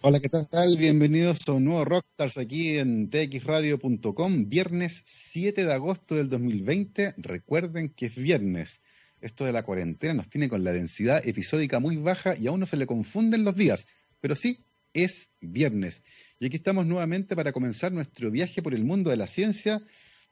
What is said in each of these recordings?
Hola, ¿qué tal? Bienvenidos a un nuevo Rockstars aquí en txradio.com, viernes 7 de agosto del 2020. Recuerden que es viernes. Esto de la cuarentena nos tiene con la densidad episódica muy baja y aún no se le confunden los días, pero sí, es viernes. Y aquí estamos nuevamente para comenzar nuestro viaje por el mundo de la ciencia,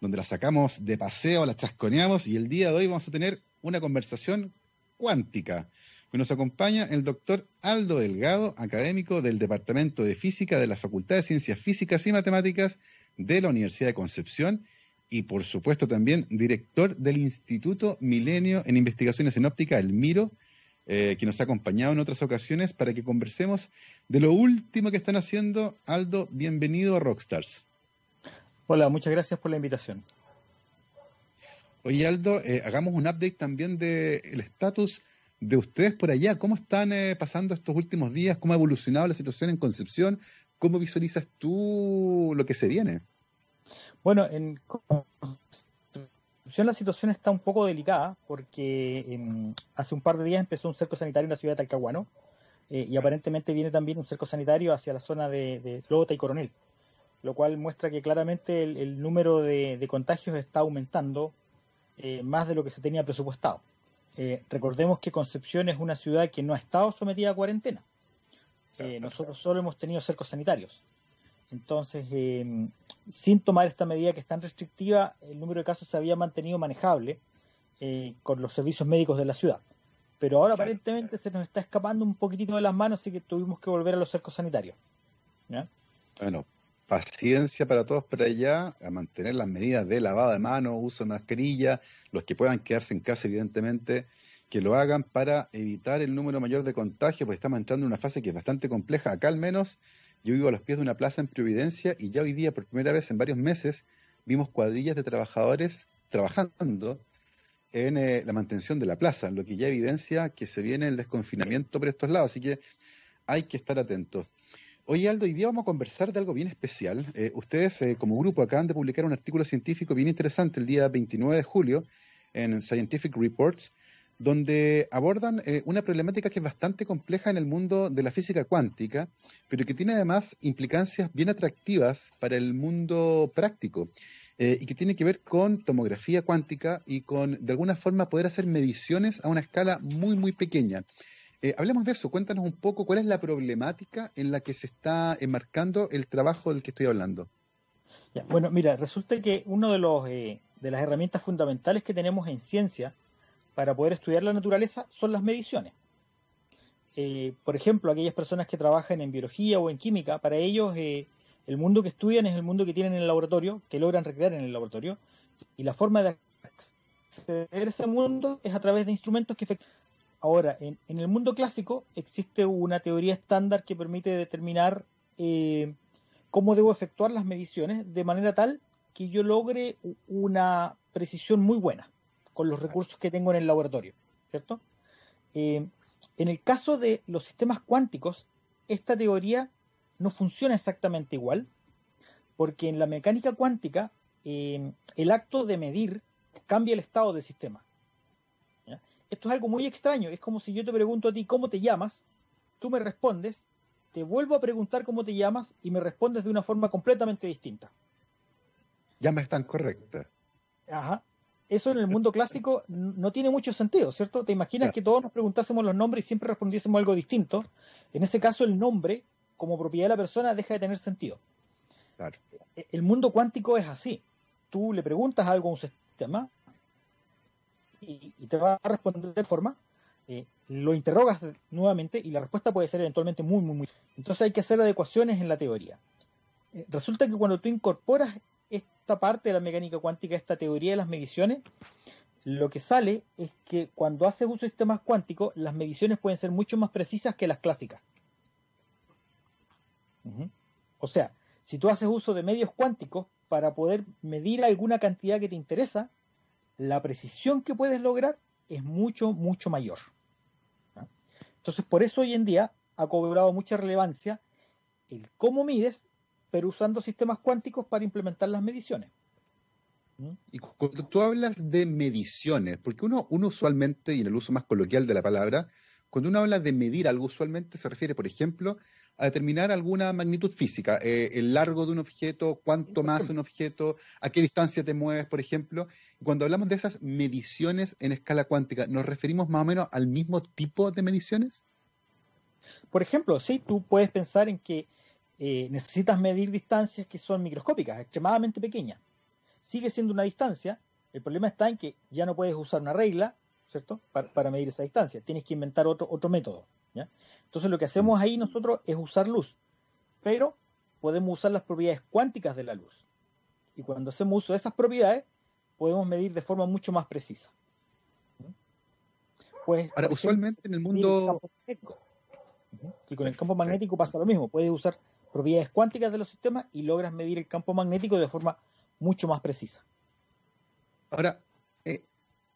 donde la sacamos de paseo, la chasconeamos y el día de hoy vamos a tener una conversación cuántica. Nos acompaña el doctor Aldo Delgado, académico del Departamento de Física de la Facultad de Ciencias Físicas y Matemáticas de la Universidad de Concepción y, por supuesto, también director del Instituto Milenio en Investigaciones en Óptica, el MIRO, eh, que nos ha acompañado en otras ocasiones para que conversemos de lo último que están haciendo. Aldo, bienvenido a Rockstars. Hola, muchas gracias por la invitación. Oye, Aldo, eh, hagamos un update también del estatus de ustedes por allá. ¿Cómo están eh, pasando estos últimos días? ¿Cómo ha evolucionado la situación en Concepción? ¿Cómo visualizas tú lo que se viene? Bueno, en Concepción la situación está un poco delicada porque em, hace un par de días empezó un cerco sanitario en la ciudad de Talcahuano eh, y aparentemente viene también un cerco sanitario hacia la zona de, de Lota y Coronel, lo cual muestra que claramente el, número de, contagios está aumentando eh, más de lo que se tenía presupuestado. Eh, recordemos que Concepción es una ciudad que no ha estado sometida a cuarentena. Eh, nosotros solo hemos tenido cercos sanitarios. Entonces, eh, sin tomar esta medida que es tan restrictiva, el número de casos se había mantenido manejable con los servicios médicos de la ciudad. Pero ahora aparentemente se nos está escapando un poquitito de las manos, así que tuvimos que volver a los cercos sanitarios. Bueno, paciencia para todos por allá, a mantener las medidas de lavado de manos, uso de mascarilla, los que puedan quedarse en casa, evidentemente, que lo hagan para evitar el número mayor de contagios, porque estamos entrando en una fase que es bastante compleja. Acá al menos, yo vivo a los pies de una plaza en Providencia y ya hoy día, por primera vez en varios meses, vimos cuadrillas de trabajadores trabajando en eh, la mantención de la plaza, lo que ya evidencia que se viene el desconfinamiento por estos lados, así que hay que estar atentos. Oye, Aldo, hoy día vamos a conversar de algo bien especial. Eh, ustedes, eh, como grupo, acaban de publicar un artículo científico bien interesante el día 29 de julio en Scientific Reports, donde abordan eh, una problemática que es bastante compleja en el mundo de la física cuántica, pero que tiene además implicancias bien atractivas para el mundo práctico. y que tiene que ver con tomografía cuántica y con, de alguna forma, poder hacer mediciones a una escala muy, muy pequeña. Eh, hablemos de eso, cuéntanos un poco cuál es la problemática en la que se está enmarcando el trabajo del que estoy hablando. bueno, mira, resulta que una de, los, eh, de las herramientas fundamentales que tenemos en ciencia para poder estudiar la naturaleza son las mediciones. Eh, por ejemplo, aquellas personas que trabajan en biología o en química, para ellos el mundo que estudian es el mundo que tienen en el laboratorio, que logran recrear en el laboratorio, y la forma de acceder a ese mundo es a través de instrumentos que Ahora, en, el mundo clásico existe una teoría estándar que permite determinar eh, cómo debo efectuar las mediciones de manera tal que yo logre una precisión muy buena con los recursos que tengo en el laboratorio, ¿cierto? Eh, en el caso de los sistemas cuánticos, esta teoría no funciona exactamente igual, porque en la mecánica cuántica eh, el acto de medir cambia el estado del sistema esto es algo muy extraño. Es como si yo te pregunto a ti cómo te llamas, tú me respondes, te vuelvo a preguntar cómo te llamas y me respondes de una forma completamente distinta. Ya me están correcta. Ajá. Eso en el mundo clásico no tiene mucho sentido, ¿cierto? Te imaginas que todos nos preguntásemos los nombres y siempre respondiésemos algo distinto. En ese caso, el nombre, como propiedad de la persona, deja de tener sentido. Claro. E-, el mundo cuántico es así. Tú le preguntas algo a un sistema, y, te va a responder de forma, eh, lo interrogas nuevamente y la respuesta puede ser eventualmente muy, muy, muy. Entonces hay que hacer adecuaciones en la teoría. Eh, resulta que cuando tú incorporas esta parte de la mecánica cuántica, esta teoría de las mediciones, lo que sale es que cuando haces uso de sistemas cuánticos, las mediciones pueden ser mucho más precisas que las clásicas. O sea, si tú haces uso de medios cuánticos para poder medir alguna cantidad que te interesa, la precisión que puedes lograr es mucho, mucho mayor. Entonces, por eso hoy en día ha cobrado mucha relevancia el cómo mides, pero usando sistemas cuánticos para implementar las mediciones. Y cuando tú hablas de mediciones, porque uno, uno usualmente, y en el uso más coloquial de la palabra, cuando uno habla de medir algo, usualmente se refiere, por ejemplo, a determinar alguna magnitud física, eh, el largo de un objeto, cuánto más un objeto, a qué distancia te mueves, por ejemplo. Y cuando hablamos de esas mediciones en escala cuántica, ¿nos referimos más o menos al mismo tipo de mediciones? Por ejemplo, sí, tú puedes pensar en que eh, necesitas medir distancias que son microscópicas, extremadamente pequeñas. Sigue siendo una distancia, el problema está en que ya no puedes usar una regla, ¿cierto? Para, medir esa distancia, tienes que inventar otro, otro método. Entonces lo que hacemos ahí nosotros es usar luz, pero podemos usar las propiedades cuánticas de la luz. Y cuando hacemos uso de esas propiedades, podemos medir de forma mucho más precisa. Pues, Ahora, usualmente en el mundo... Y con el campo magnético pasa lo mismo. Puedes usar propiedades cuánticas de los sistemas y logras medir el campo magnético de forma mucho más precisa. Ahora, eh,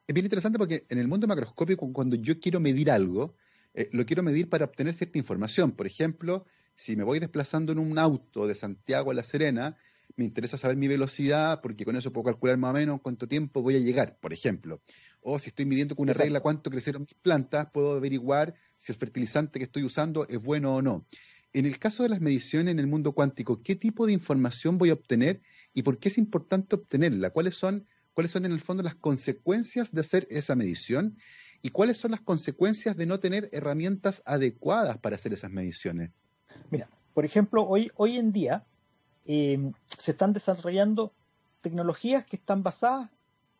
es bien interesante porque en el mundo macroscópico, cuando yo quiero medir algo, eh, lo quiero medir para obtener cierta información. Por ejemplo, si me voy desplazando en un auto de Santiago a La Serena, me interesa saber mi velocidad porque con eso puedo calcular más o menos cuánto tiempo voy a llegar, por ejemplo. O si estoy midiendo con una regla cuánto crecieron mis plantas, puedo averiguar si el fertilizante que estoy usando es bueno o no. En el caso de las mediciones en el mundo cuántico, ¿qué tipo de información voy a obtener y por qué es importante obtenerla? ¿Cuáles son, cuáles son en el fondo las consecuencias de hacer esa medición? ¿Y cuáles son las consecuencias de no tener herramientas adecuadas para hacer esas mediciones? Mira, por ejemplo, hoy, hoy en día eh, se están desarrollando tecnologías que están basadas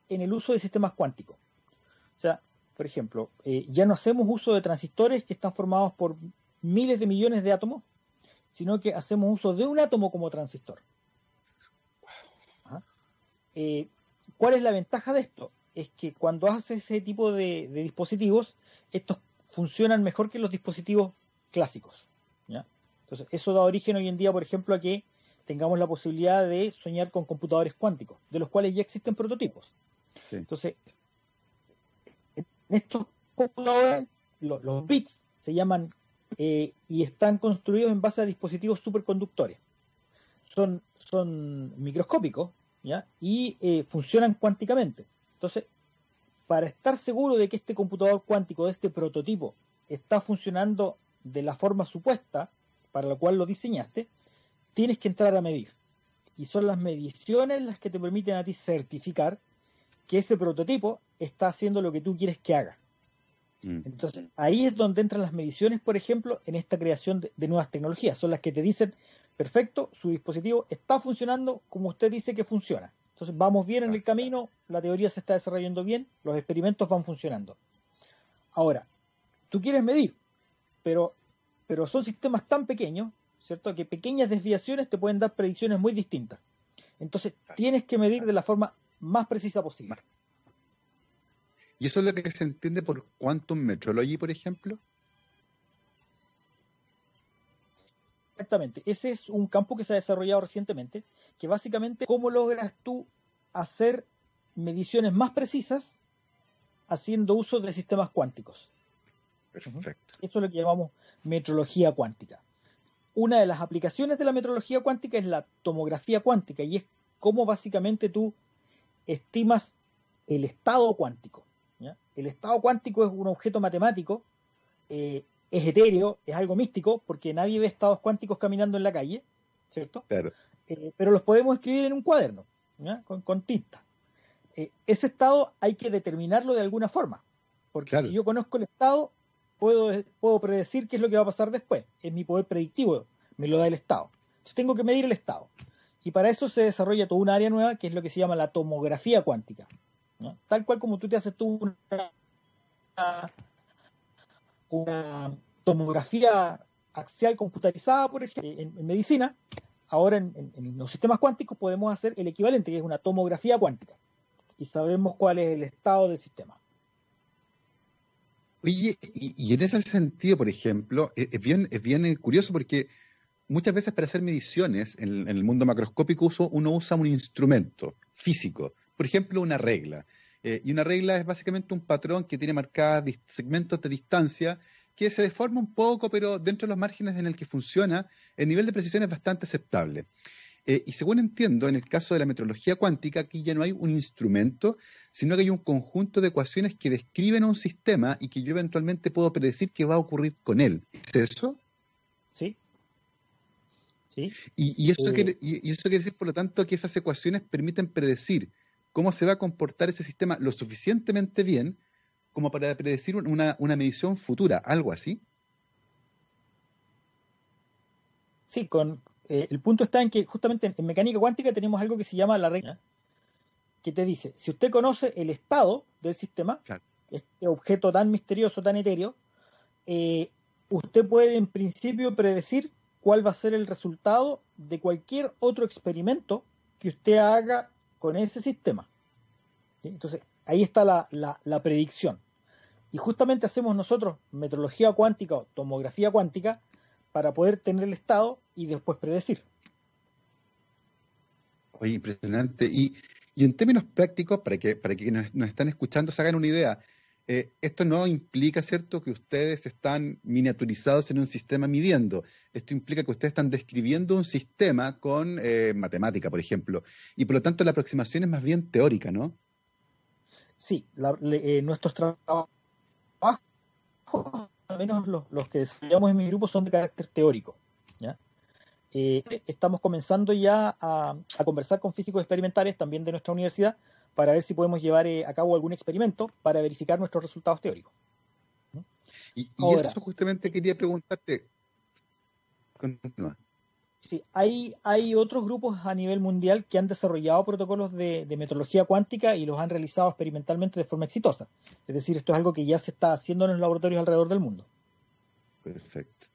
en el uso de sistemas cuánticos. O sea, por ejemplo, eh, ya no hacemos uso de transistores que están formados por miles de millones de átomos, sino que hacemos uso de un átomo como transistor. Eh, ¿Cuál es la ventaja de esto? Es que cuando haces ese tipo de, dispositivos, estos funcionan mejor que los dispositivos clásicos. Entonces, eso da origen hoy en día, por ejemplo, a que tengamos la posibilidad de soñar con computadores cuánticos, de los cuales ya existen prototipos. Entonces, en estos computadores, los, bits se llaman eh, y están construidos en base a dispositivos superconductores. Son, son microscópicos y eh, funcionan cuánticamente. Entonces, para estar seguro de que este computador cuántico, de este prototipo, está funcionando de la forma supuesta para la cual lo diseñaste, tienes que entrar a medir. Y son las mediciones las que te permiten a ti certificar que ese prototipo está haciendo lo que tú quieres que haga. Mm. Entonces, ahí es donde entran las mediciones, por ejemplo, en esta creación de, nuevas tecnologías. Son las que te dicen, perfecto, su dispositivo está funcionando como usted dice que funciona. Entonces vamos bien en el camino, la teoría se está desarrollando bien, los experimentos van funcionando. Ahora, tú quieres medir, pero, pero son sistemas tan pequeños, ¿cierto? Que pequeñas desviaciones te pueden dar predicciones muy distintas. Entonces tienes que medir de la forma más precisa posible. ¿Y eso es lo que se entiende por quantum metrology, por ejemplo? Exactamente. Ese es un campo que se ha desarrollado recientemente, que básicamente, ¿cómo logras tú hacer mediciones más precisas haciendo uso de sistemas cuánticos? Perfecto. Eso es lo que llamamos metrología cuántica. Una de las aplicaciones de la metrología cuántica es la tomografía cuántica y es cómo básicamente tú estimas el estado cuántico. El estado cuántico es un objeto matemático eh, es etéreo, es algo místico, porque nadie ve estados cuánticos caminando en la calle, ¿cierto? Claro. Eh, pero los podemos escribir en un cuaderno, con, tinta. Eh, ese estado hay que determinarlo de alguna forma, porque si yo conozco el estado, puedo, puedo predecir qué es lo que va a pasar después. Es mi poder predictivo, me lo da el estado. Entonces tengo que medir el estado. Y para eso se desarrolla toda una área nueva que es lo que se llama la tomografía cuántica. Tal cual como tú te haces tú una, una tomografía axial computarizada, por ejemplo, en, medicina, ahora en, los sistemas cuánticos podemos hacer el equivalente, que es una tomografía cuántica, y sabemos cuál es el estado del sistema. Oye, y, en ese sentido, por ejemplo, es, bien, es bien curioso porque muchas veces para hacer mediciones en, el mundo macroscópico uno usa un instrumento físico, por ejemplo, una regla. Eh, y una regla es básicamente un patrón que tiene marcadas segmentos de distancia que se deforma un poco, pero dentro de los márgenes en el que funciona, el nivel de precisión es bastante aceptable. Eh, y según entiendo, en el caso de la metrología cuántica, aquí ya no hay un instrumento, sino que hay un conjunto de ecuaciones que describen un sistema y que yo eventualmente puedo predecir qué va a ocurrir con él. ¿Es eso? Sí. ¿Sí? Y, eso quiere, y, eso quiere decir, por lo tanto, que esas ecuaciones permiten predecir cómo se va a comportar ese sistema lo suficientemente bien como para predecir una, una medición futura, algo así. Sí, con, eh, el punto está en que justamente en, mecánica cuántica tenemos algo que se llama la regla, que te dice, si usted conoce el estado del sistema, este objeto tan misterioso, tan etéreo, eh, usted puede en principio predecir cuál va a ser el resultado de cualquier otro experimento que usted haga con ese sistema. Entonces, ahí está la, la, predicción. Y justamente hacemos nosotros metrología cuántica o tomografía cuántica para poder tener el estado y después predecir. Oye, impresionante. Y, en términos prácticos, para que, para que nos, están escuchando se hagan una idea, eh, esto no implica, ¿cierto?, que ustedes están miniaturizados en un sistema midiendo. Esto implica que ustedes están describiendo un sistema con eh, matemática, por ejemplo. Y por lo tanto la aproximación es más bien teórica, ¿no? Sí, eh, nuestros trabajos al menos los, que desarrollamos en mi grupo, son de carácter teórico. Estamos comenzando ya a, conversar con físicos experimentales también de nuestra universidad para ver si podemos llevar eh, a cabo algún experimento para verificar nuestros resultados teóricos. Y, eso justamente quería preguntarte. Continúa. Sí, hay, hay otros grupos a nivel mundial que han desarrollado protocolos de, de, metrología cuántica y los han realizado experimentalmente de forma exitosa. Es decir, esto es algo que ya se está haciendo en los laboratorios alrededor del mundo. Perfecto.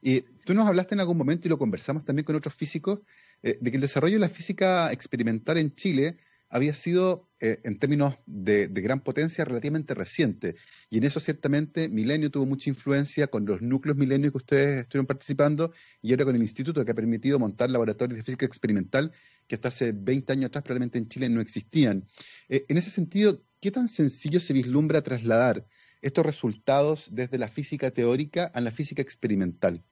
Y tú nos hablaste en algún momento y lo conversamos también con otros físicos, eh, de que el desarrollo de la física experimental en Chile había sido, eh, en términos de, gran potencia, relativamente reciente. Y en eso ciertamente Milenio tuvo mucha influencia con los núcleos Milenio que ustedes estuvieron participando y ahora con el instituto que ha permitido montar laboratorios de física experimental que hasta hace 20 años atrás probablemente en Chile no existían. Eh, en ese sentido, ¿qué tan sencillo se vislumbra trasladar estos resultados desde la física teórica a la física experimental?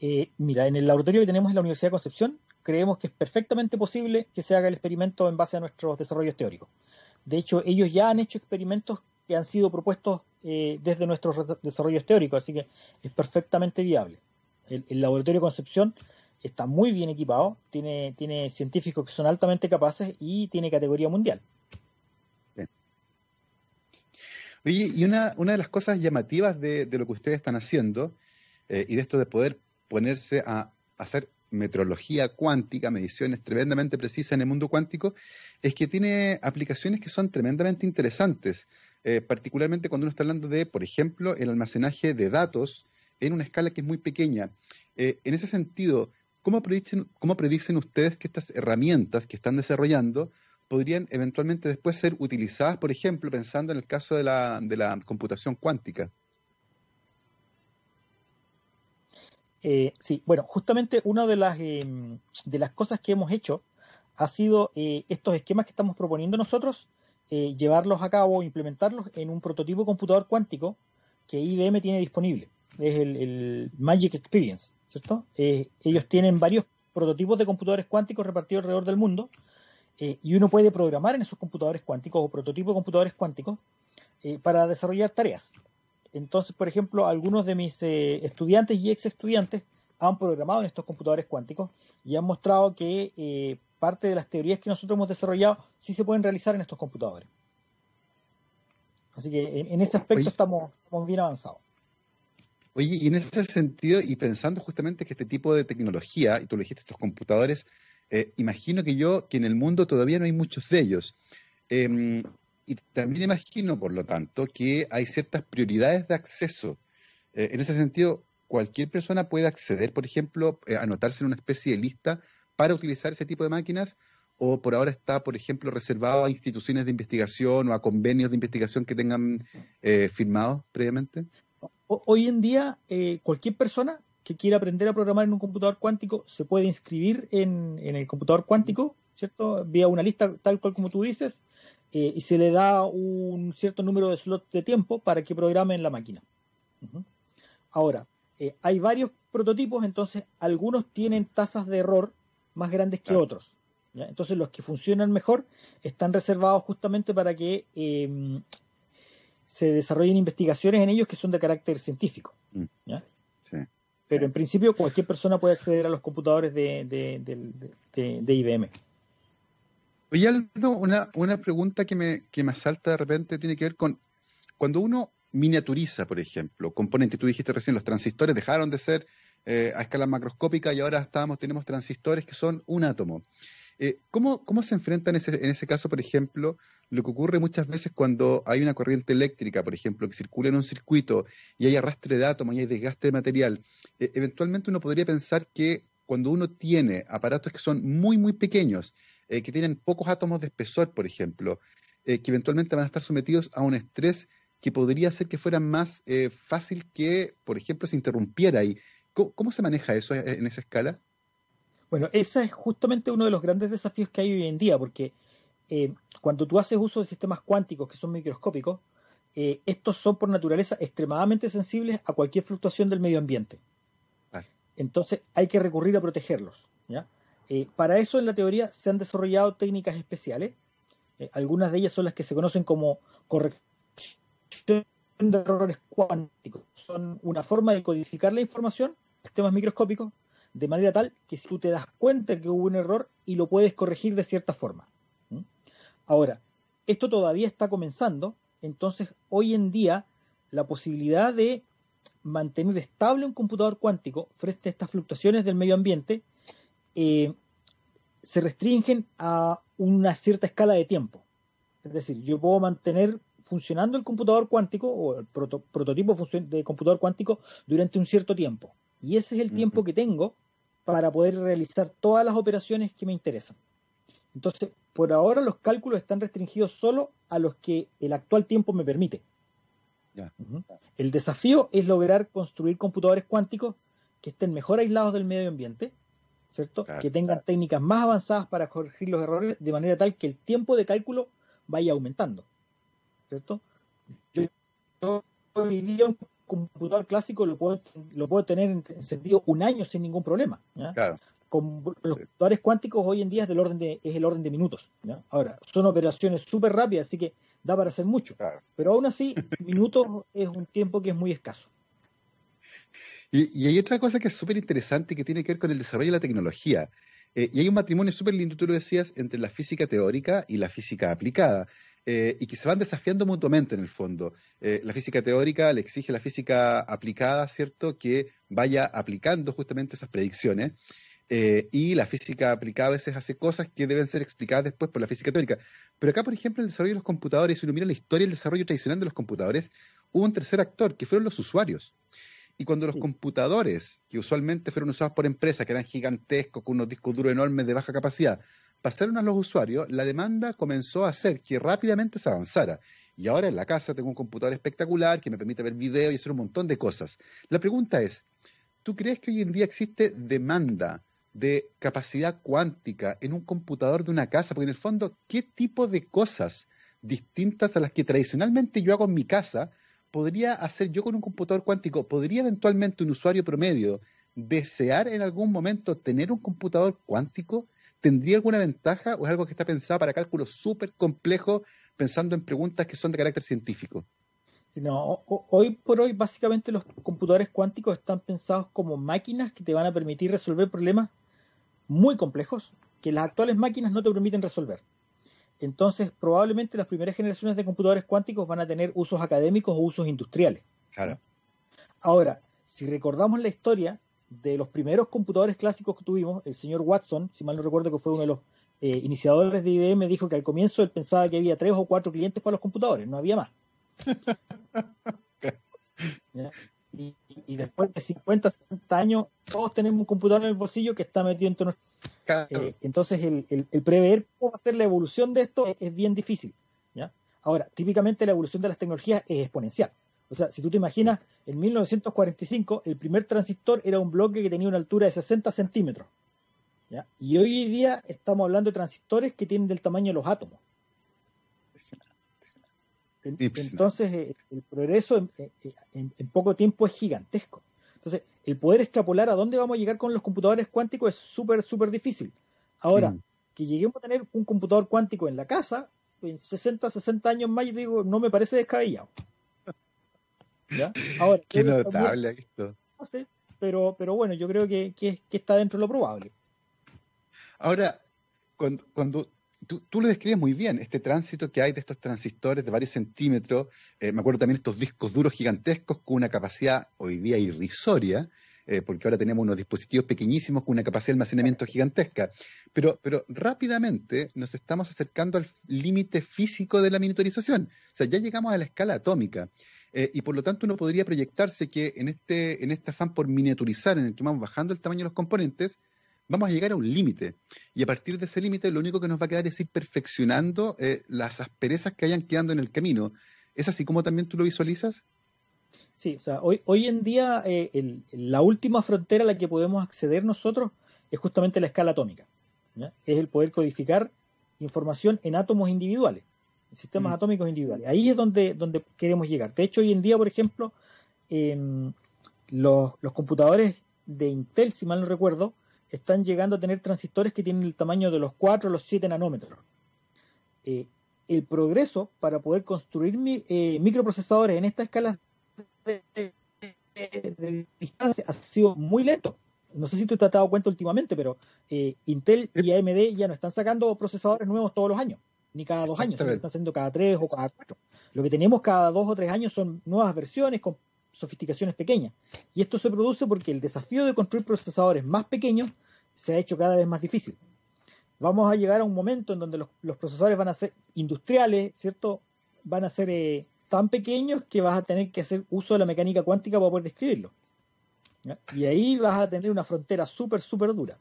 Eh, mira, en el laboratorio que tenemos en la Universidad de Concepción, creemos que es perfectamente posible que se haga el experimento en base a nuestros desarrollos teóricos. De hecho, ellos ya han hecho experimentos que han sido propuestos eh, desde nuestros desarrollos teóricos, así que es perfectamente viable. El, laboratorio de Concepción está muy bien equipado, tiene, tiene científicos que son altamente capaces y tiene categoría mundial. Oye, y una, una de las cosas llamativas de, lo que ustedes están haciendo, eh, y de esto de poder ponerse a hacer metrología cuántica, mediciones tremendamente precisas en el mundo cuántico, es que tiene aplicaciones que son tremendamente interesantes, eh, particularmente cuando uno está hablando de, por ejemplo, el almacenaje de datos en una escala que es muy pequeña. Eh, en ese sentido, ¿cómo predicen, ¿cómo predicen ustedes que estas herramientas que están desarrollando podrían eventualmente después ser utilizadas, por ejemplo, pensando en el caso de la, de la computación cuántica? Eh, sí, bueno, justamente una de las, em, de las cosas que hemos hecho ha sido eh, estos esquemas que estamos proponiendo nosotros, eh, llevarlos a cabo, implementarlos en un prototipo computador cuántico que IBM tiene disponible. Es el, Magic Experience, ¿cierto? ellos tienen varios prototipos de computadores cuánticos repartidos alrededor del mundo y uno puede programar en esos computadores cuánticos o prototipos de computadores cuánticos para desarrollar tareas. Entonces, por ejemplo, algunos de mis eh, estudiantes y ex estudiantes han programado en estos computadores cuánticos y han mostrado que eh, parte de las teorías que nosotros hemos desarrollado sí se pueden realizar en estos computadores. Así que en, ese aspecto estamos, bien avanzados. Oye, y en ese sentido, y pensando justamente que este tipo de tecnología, y tú lo dijiste, estos computadores, eh, imagino que yo, que en el mundo todavía no hay muchos de ellos. Em, y también imagino, por lo tanto, que hay ciertas prioridades de acceso. Eh, en ese sentido, cualquier persona puede acceder, por ejemplo, eh, anotarse en una especie de lista para utilizar ese tipo de máquinas, o por ahora está, por ejemplo, reservado a instituciones de investigación o a convenios de investigación que tengan eh, firmados previamente? Hoy en día, cualquier persona que quiera aprender a programar en un computador cuántico se puede inscribir en, en el computador cuántico, ¿cierto? Vía una lista tal cual como tú dices, eh, y se le da un cierto número de slots de tiempo para que programe en la máquina. Ahora, eh, hay varios prototipos, entonces algunos tienen tasas de error más grandes que otros. Entonces los que funcionan mejor están reservados justamente para que em, se desarrollen investigaciones en ellos que son de carácter científico. Mm. Pero en principio cualquier persona puede acceder a los computadores de, de, IBM. Oye, Aldo, una, una pregunta que me, que me asalta de repente tiene que ver con cuando uno miniaturiza, por ejemplo, componentes, tú dijiste recién, los transistores dejaron de ser eh, a escala macroscópica y ahora estamos, tenemos transistores que son un átomo. Eh, ¿cómo, ¿cómo, se enfrenta en ese, en ese caso, por ejemplo, lo que ocurre muchas veces cuando hay una corriente eléctrica, por ejemplo, que circula en un circuito y hay arrastre de átomos y hay desgaste de material? Eh, eventualmente uno podría pensar que cuando uno tiene aparatos que son muy, muy pequeños, que tienen pocos átomos de espesor, por ejemplo, que eventualmente van a estar sometidos a un estrés que podría hacer que fuera más eh, fácil que, por ejemplo, se interrumpiera ahí. ¿Cómo, se maneja eso en esa escala? Bueno, ese es justamente uno de los grandes desafíos que hay hoy en día, porque eh, cuando tú haces uso de sistemas cuánticos que son microscópicos, eh, estos son por naturaleza extremadamente sensibles a cualquier fluctuación del medio ambiente. Entonces hay que recurrir a protegerlos. Para eso en la teoría se han desarrollado técnicas especiales. algunas de ellas son las que se conocen como corrección de errores cuánticos. Son una forma de codificar la información, sistemas microscópicos, de manera tal que si tú te das cuenta que hubo un error y lo puedes corregir de cierta forma. Ahora, esto todavía está comenzando, entonces hoy en día la posibilidad de mantener estable un computador cuántico frente a estas fluctuaciones del medio ambiente eh, se restringen a una cierta escala de tiempo. Es decir, yo puedo mantener funcionando el computador cuántico o el prototipo de computador cuántico durante un cierto tiempo. Y ese es el tiempo que tengo para poder realizar todas las operaciones que me interesan. Entonces, por ahora los cálculos están restringidos solo a los que el actual tiempo me permite. El desafío es lograr construir computadores cuánticos que estén mejor aislados del medio ambiente, ¿cierto? que tengan técnicas más avanzadas para corregir los errores de manera tal que el tiempo de cálculo vaya aumentando. ¿cierto? Yo, hoy día un computador clásico lo puedo, lo puedo tener en sentido un año sin ningún problema. Con los computadores cuánticos hoy en día es del orden de, es el orden de minutos. Ahora, son operaciones súper rápidas, así que da para hacer mucho. Pero aún así, minutos es un tiempo que es muy escaso. Y, hay otra cosa que es súper interesante que tiene que ver con el desarrollo de la tecnología. Eh, y hay un matrimonio súper lindo, tú lo decías, entre la física teórica y la física aplicada. Eh, y que se van desafiando mutuamente en el fondo. Eh, la física teórica le exige a la física aplicada, ¿cierto?, que vaya aplicando justamente esas predicciones. Y la física aplicada a veces hace cosas que deben ser explicadas después por la física teórica. Pero acá, por ejemplo, el desarrollo de los computadores, si uno mira la historia del desarrollo tradicional de los computadores, hubo un tercer actor, que fueron los usuarios. Y cuando los computadores, que usualmente fueron usados por empresas, que eran gigantescos, con unos discos duros enormes de baja capacidad, pasaron a los usuarios, la demanda comenzó a hacer que rápidamente se avanzara. Y ahora en la casa tengo un computador espectacular que me permite ver video y hacer un montón de cosas. La pregunta es, ¿tú crees que hoy en día existe demanda de capacidad cuántica en un computador de una casa? Porque en el fondo, ¿qué tipo de cosas distintas a las que tradicionalmente yo hago en mi casa podría hacer yo con un computador cuántico? ¿Podría eventualmente un usuario promedio desear en algún momento tener un computador cuántico? ¿tendría alguna ventaja o es algo que está pensado para cálculos súper complejos, pensando en preguntas que son de carácter científico? no, hoy por hoy básicamente los computadores cuánticos están pensados como máquinas que te van a permitir resolver problemas muy complejos que las actuales máquinas no te permiten resolver. Entonces, probablemente las primeras generaciones de computadores cuánticos van a tener usos académicos o usos industriales. Claro. Ahora, si recordamos la historia, de los primeros computadores clásicos que tuvimos, el señor Watson, si mal no recuerdo que fue uno de los eh, iniciadores de IBM, dijo que al comienzo él pensaba que había tres o cuatro clientes para los computadores, no había más. Y, después de 50, 60 años, todos tenemos un computador en el bolsillo que está metido en nuestro... Eh, entonces, el, prever cómo va a ser la evolución de esto es, bien difícil. ¿ya? Ahora, típicamente la evolución de las tecnologías es exponencial. O sea, si tú te imaginas, en 1945 el primer transistor era un bloque que tenía una altura de 60 centímetros. Y hoy día estamos hablando de transistores que tienen del tamaño de los átomos. Entonces, eh, el progreso eh, en, poco tiempo es gigantesco. Entonces, el poder extrapolar a dónde vamos a llegar con los computadores cuánticos es súper, súper difícil. Ahora, mm. que lleguemos a tener un computador cuántico en la casa, en 60, 60 años más, yo digo, no me parece descabellado. ¿Ya? Ahora, Qué notable esto. No sé, pero, pero bueno, yo creo que, que, está dentro de lo probable. Ahora, cuando, cuando tú, tú, lo describes muy bien, este tránsito que hay de estos transistores de varios centímetros, eh, me acuerdo también estos discos duros gigantescos con una capacidad hoy día irrisoria, eh, porque ahora tenemos unos dispositivos pequeñísimos con una capacidad de almacenamiento gigantesca. Pero, pero rápidamente nos estamos acercando al límite físico de la miniaturización. O sea, ya llegamos a la escala atómica. Eh, y por lo tanto uno podría proyectarse que en este, en este afán por miniaturizar, en el que vamos bajando el tamaño de los componentes, vamos a llegar a un límite. Y a partir de ese límite lo único que nos va a quedar es ir perfeccionando eh, las asperezas que vayan quedando en el camino. ¿Es así como también tú lo visualizas? Sí, o sea, hoy, hoy en día eh, la última frontera a la que podemos acceder nosotros es justamente la escala atómica. Es el poder codificar información en átomos individuales, en sistemas mm. atómicos individuales. Ahí es donde, donde queremos llegar. De hecho, hoy en día, por ejemplo, em, los, computadores de Intel, si mal no recuerdo, están llegando a tener transistores que tienen el tamaño de los 4 o los 7 nanómetros. Eh, el progreso para poder construir eh, microprocesadores en esta escala de, distancia ha sido muy lento. No sé si tú te has dado cuenta últimamente, pero eh, Intel y AMD ya no están sacando procesadores nuevos todos los años, ni cada dos años, están haciendo cada tres o cada cuatro. Lo que tenemos cada dos o tres años son nuevas versiones con sofisticaciones pequeñas. Y esto se produce porque el desafío de construir procesadores más pequeños se ha hecho cada vez más difícil. Vamos a llegar a un momento en donde los, procesadores van a ser industriales, ¿cierto? Van a ser eh, tan pequeños que vas a tener que hacer uso de la mecánica cuántica para poder describirlo. Y ahí vas a tener una frontera súper, súper dura.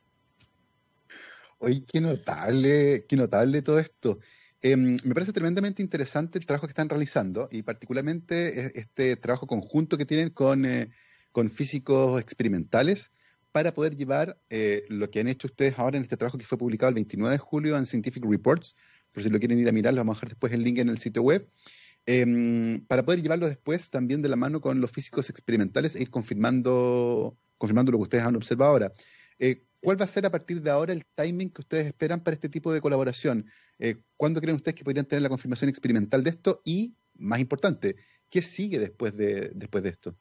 Oye, qué notable, qué notable todo esto. Em, me parece tremendamente interesante el trabajo que están realizando y particularmente e, este trabajo conjunto que tienen con, eh, con físicos experimentales para poder llevar eh, lo que han hecho ustedes ahora en este trabajo que fue publicado el 29 de julio en Scientific Reports, por si lo quieren ir a mirar, lo vamos a dejar después el link en el sitio web, Em, para poder llevarlo después también de la mano con los físicos experimentales e ir confirmando, confirmando lo que ustedes han observado ahora. Eh, ¿Cuál va a ser a partir de ahora el timing que ustedes esperan para este tipo de colaboración? Eh, ¿Cuándo creen ustedes que podrían tener la confirmación experimental de esto? Y, más importante, ¿qué sigue después de, después de esto?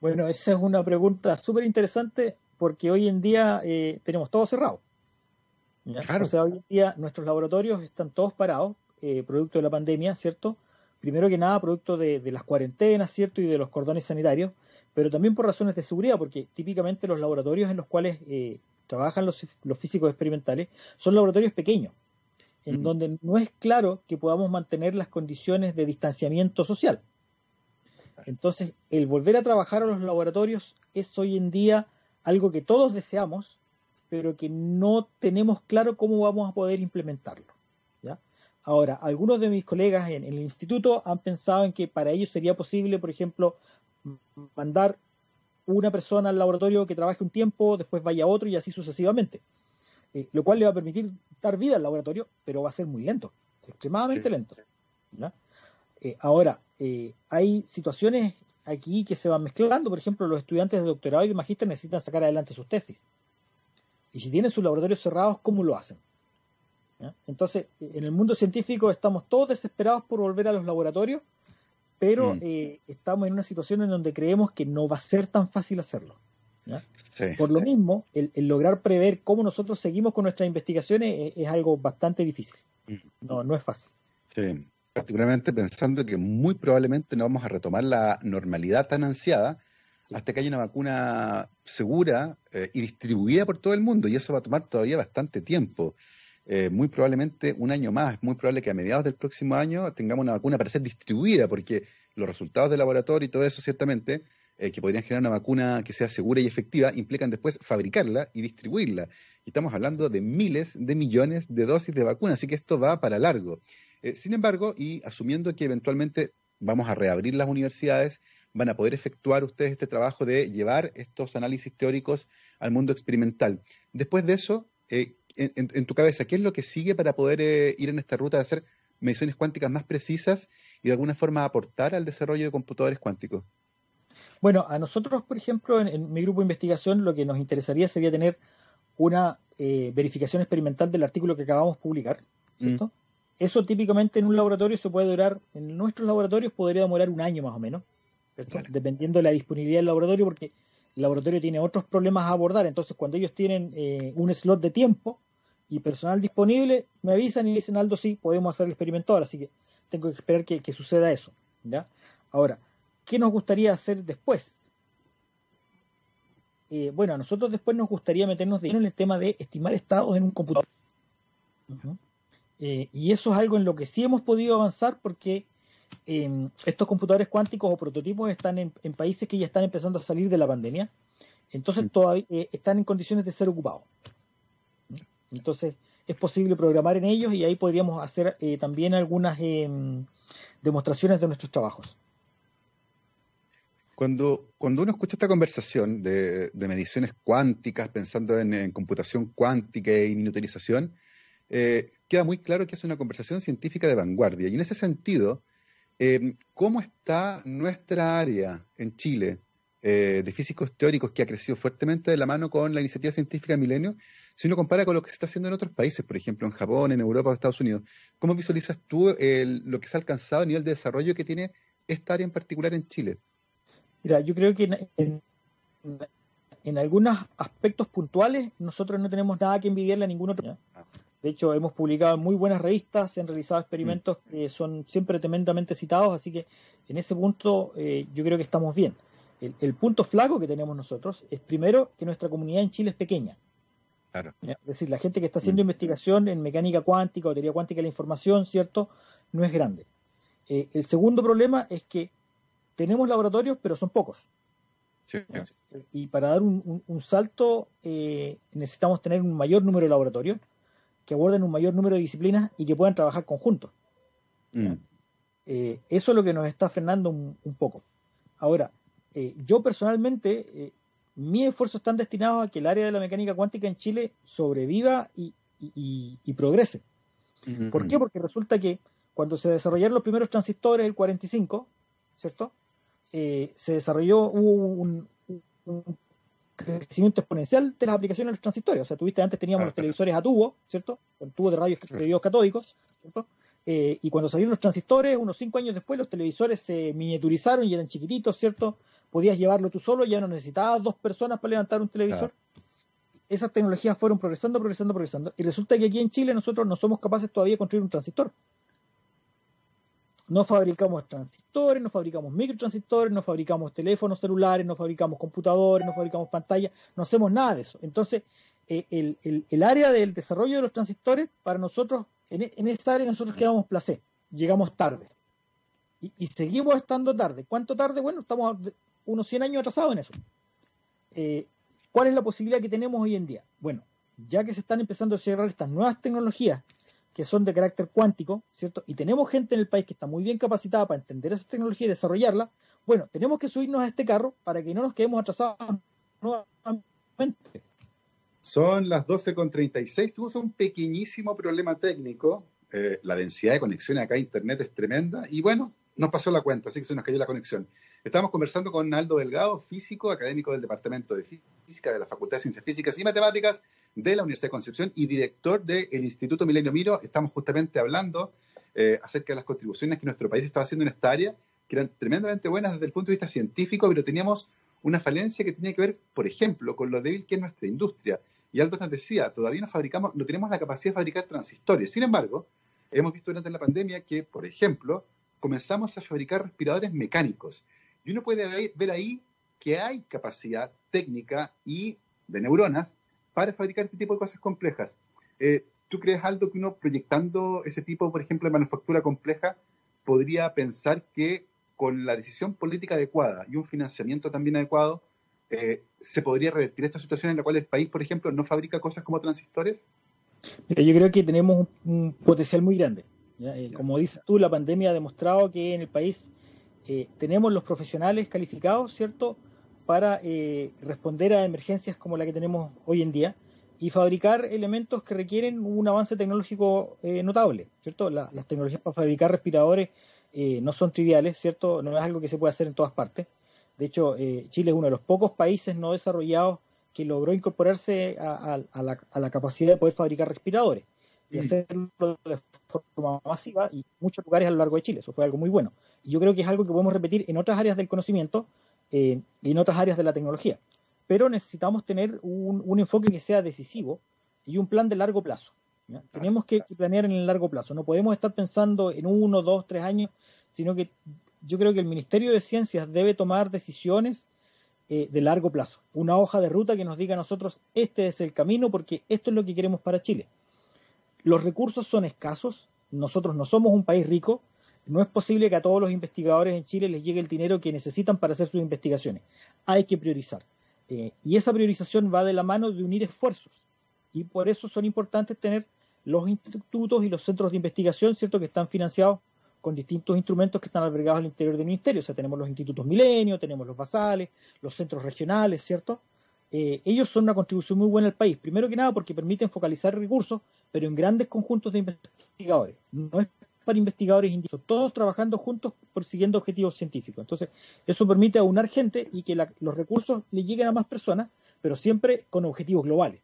Bueno, esa es una pregunta súper interesante porque hoy en día eh, tenemos todo cerrado. Claro. O sea, hoy en día nuestros laboratorios están todos parados, producto de la pandemia, ¿cierto? primero que nada producto de, las cuarentenas, ¿cierto? Y de los cordones sanitarios, pero también por razones de seguridad, porque típicamente los laboratorios en los cuales eh, trabajan los, físicos experimentales son laboratorios pequeños, en donde no es claro que podamos mantener las condiciones de distanciamiento social. Entonces, el volver a trabajar a los laboratorios es hoy en día algo que todos deseamos, pero que no tenemos claro cómo vamos a poder implementarlo. Ahora, algunos de mis colegas en, el instituto han pensado en que para ellos sería posible, por ejemplo, mandar una persona al laboratorio que trabaje un tiempo, después vaya a otro y así sucesivamente. Eh, lo cual le va a permitir dar vida al laboratorio, pero va a ser muy lento, extremadamente lento. Eh, ahora, eh, hay situaciones aquí que se van mezclando, por ejemplo, los estudiantes de doctorado y de magíster necesitan sacar adelante sus tesis. Y si tienen sus laboratorios cerrados, ¿cómo lo hacen? Entonces, en el mundo científico estamos todos desesperados por volver a los laboratorios, pero mm. eh, estamos en una situación en donde creemos que no va a ser tan fácil hacerlo. por lo mismo, el, lograr prever cómo nosotros seguimos con nuestras investigaciones es, algo bastante difícil. Mm. No, no es fácil. Sí, particularmente pensando que muy probablemente no vamos a retomar la normalidad tan ansiada hasta que haya una vacuna segura eh, y distribuida por todo el mundo, y eso va a tomar todavía bastante tiempo. Eh, muy probablemente un año más, es muy probable que a mediados del próximo año tengamos una vacuna para ser distribuida, porque los resultados del laboratorio y todo eso, ciertamente, eh, que podrían generar una vacuna que sea segura y efectiva, implican después fabricarla y distribuirla. Y estamos hablando de miles de millones de dosis de vacuna, así que esto va para largo. Eh, sin embargo, y asumiendo que eventualmente vamos a reabrir las universidades, van a poder efectuar ustedes este trabajo de llevar estos análisis teóricos al mundo experimental. Después de eso, eh, en, tu cabeza, ¿qué es lo que sigue para poder eh, ir en esta ruta de hacer mediciones cuánticas más precisas y de alguna forma aportar al desarrollo de computadores cuánticos? Bueno, a nosotros, por ejemplo, en, mi grupo de investigación, lo que nos interesaría sería tener una eh, verificación experimental del artículo que acabamos de publicar, ¿cierto? Mm. Eso típicamente en un laboratorio se puede durar, en nuestros laboratorios podría demorar un año más o menos, dependiendo de la disponibilidad del laboratorio, porque el laboratorio tiene otros problemas a abordar. Entonces, cuando ellos tienen eh, un slot de tiempo y personal disponible, me avisan y dicen, Aldo, sí, podemos hacer el experimento ahora. Así que tengo que esperar que, suceda eso. ¿ya? Ahora, ¿qué nos gustaría hacer después? Eh, bueno, a nosotros después nos gustaría meternos de lleno en el tema de estimar estados en un computador. Eh, y eso es algo en lo que sí hemos podido avanzar porque em, estos computadores cuánticos o prototipos están en, países que ya están empezando a salir de la pandemia, entonces todavía eh, están en condiciones de ser ocupados. Entonces es posible programar en ellos y ahí podríamos hacer eh, también algunas em, demostraciones de nuestros trabajos. Cuando, cuando uno escucha esta conversación de, mediciones cuánticas, pensando en, en, computación cuántica y miniaturización, eh, queda muy claro que es una conversación científica de vanguardia. Y en ese sentido, eh, ¿cómo está nuestra área en Chile eh, de físicos teóricos que ha crecido fuertemente de la mano con la iniciativa científica Milenio, si uno compara con lo que se está haciendo en otros países, por ejemplo en Japón, en Europa o Estados Unidos? ¿Cómo visualizas tú lo que se ha alcanzado a nivel de desarrollo que tiene esta área en particular en Chile? Mira, yo creo que en, en algunos aspectos puntuales nosotros no tenemos nada que envidiarle a ningún otro. De hecho, hemos publicado muy buenas revistas, se han realizado experimentos mm. que son siempre tremendamente citados, así que en ese punto eh, yo creo que estamos bien. El, punto flaco que tenemos nosotros es primero que nuestra comunidad en Chile es pequeña. Es decir, la gente que está haciendo mm. investigación en mecánica cuántica o teoría cuántica de la información, ¿cierto? No es grande. Eh, el segundo problema es que tenemos laboratorios, pero son pocos. Y para dar un, salto eh, necesitamos tener un mayor número de laboratorios que aborden un mayor número de disciplinas y que puedan trabajar conjuntos. Mm. Eh, eso es lo que nos está frenando un, poco. Ahora, yo personalmente, mis esfuerzos están destinados a que el área de la mecánica cuántica en Chile sobreviva y, progrese. Mm-hmm. ¿Por qué? Porque resulta que cuando se desarrollaron los primeros transistores, el 45, ¿cierto? se desarrolló, un crecimiento exponencial de las aplicaciones de los transistores. O sea, tuviste antes teníamos los televisores a tubo, ¿cierto? Con tubos de rayos catódicos, ¿cierto? Eh, y cuando salieron los transistores, unos cinco años después, los televisores se miniaturizaron y eran chiquititos, ¿cierto? Podías llevarlo tú solo, ya no necesitabas dos personas para levantar un televisor. Esas tecnologías fueron progresando, progresando, progresando. Y resulta que aquí en Chile nosotros no somos capaces todavía de construir un transistor no fabricamos transistores, no fabricamos microtransistores, no fabricamos teléfonos celulares, no fabricamos computadores, no fabricamos pantallas, no hacemos nada de eso. Entonces, eh, el, área del desarrollo de los transistores, para nosotros, en, en esa área nosotros quedamos placer, llegamos tarde. Y, seguimos estando tarde. ¿Cuánto tarde? Bueno, estamos unos 100 años atrasados en eso. Eh, ¿Cuál es la posibilidad que tenemos hoy en día? Bueno, ya que se están empezando a cerrar estas nuevas tecnologías que son de carácter cuántico, ¿cierto? Y tenemos gente en el país que está muy bien capacitada para entender esa tecnología y desarrollarla. Bueno, tenemos que subirnos a este carro para que no nos quedemos atrasados nuevamente. Son las 12.36. Tuvimos un pequeñísimo problema técnico. Eh, la densidad de conexión acá a Internet es tremenda. Y bueno, nos pasó la cuenta, así que se nos cayó la conexión. Estamos conversando con Aldo Delgado, físico, académico del Departamento de Física de la Facultad de Ciencias Físicas y Matemáticas de la Universidad de Concepción y director del Instituto Milenio Miro. Estamos justamente hablando eh, acerca de las contribuciones que nuestro país estaba haciendo en esta área, que eran tremendamente buenas desde el punto de vista científico, pero teníamos una falencia que tenía que ver, por ejemplo, con lo débil que es nuestra industria. Y Aldo nos decía, todavía no fabricamos, no tenemos la capacidad de fabricar transistores. Sin embargo, hemos visto durante la pandemia que, por ejemplo, comenzamos a fabricar respiradores mecánicos. Y uno puede ver ahí que hay capacidad técnica y de neuronas para fabricar este tipo de cosas complejas. Eh, ¿Tú crees, Aldo, que uno proyectando ese tipo, por ejemplo, de manufactura compleja, podría pensar que con la decisión política adecuada y un financiamiento también adecuado, eh, se podría revertir esta situación en la cual el país, por ejemplo, no fabrica cosas como transistores? yo creo que tenemos un, potencial muy grande. Eh, como dices tú, la pandemia ha demostrado que en el país tenemos los profesionales calificados, ¿cierto?, para eh, responder a emergencias como la que tenemos hoy en día y fabricar elementos que requieren un avance tecnológico eh, notable, ¿cierto? las tecnologías para fabricar respiradores eh, no son triviales, ¿cierto? No es algo que se puede hacer en todas partes. De hecho, eh, Chile es uno de los pocos países no desarrollados que logró incorporarse a, la, capacidad de poder fabricar respiradores y hacerlo de forma masiva y muchos lugares a lo largo de Chile. Eso fue algo muy bueno. Y yo creo que es algo que podemos repetir en otras áreas del conocimiento eh, y en otras áreas de la tecnología. Pero necesitamos tener un, enfoque que sea decisivo y un plan de largo plazo. Tenemos que, planear en el largo plazo. No podemos estar pensando en uno, dos, tres años, sino que yo creo que el Ministerio de Ciencias debe tomar decisiones eh, de largo plazo. Una hoja de ruta que nos diga a nosotros, este es el camino porque esto es lo que queremos para Chile. Los recursos son escasos, nosotros no somos un país rico, no es posible que a todos los investigadores en Chile les llegue el dinero que necesitan para hacer sus investigaciones. Hay que priorizar. Eh, y esa priorización va de la mano de unir esfuerzos. Y por eso son importantes tener los institutos y los centros de investigación, ¿cierto?, que están financiados con distintos instrumentos que están albergados al interior del ministerio. O sea, tenemos los institutos milenio, tenemos los basales, los centros regionales, ¿cierto? Eh, ellos son una contribución muy buena al país. Primero que nada porque permiten focalizar recursos, pero en grandes conjuntos de investigadores. No es para investigadores individuales, todos trabajando juntos persiguiendo objetivos científicos. Entonces, eso permite aunar gente y que los recursos le lleguen a más personas, pero siempre con objetivos globales,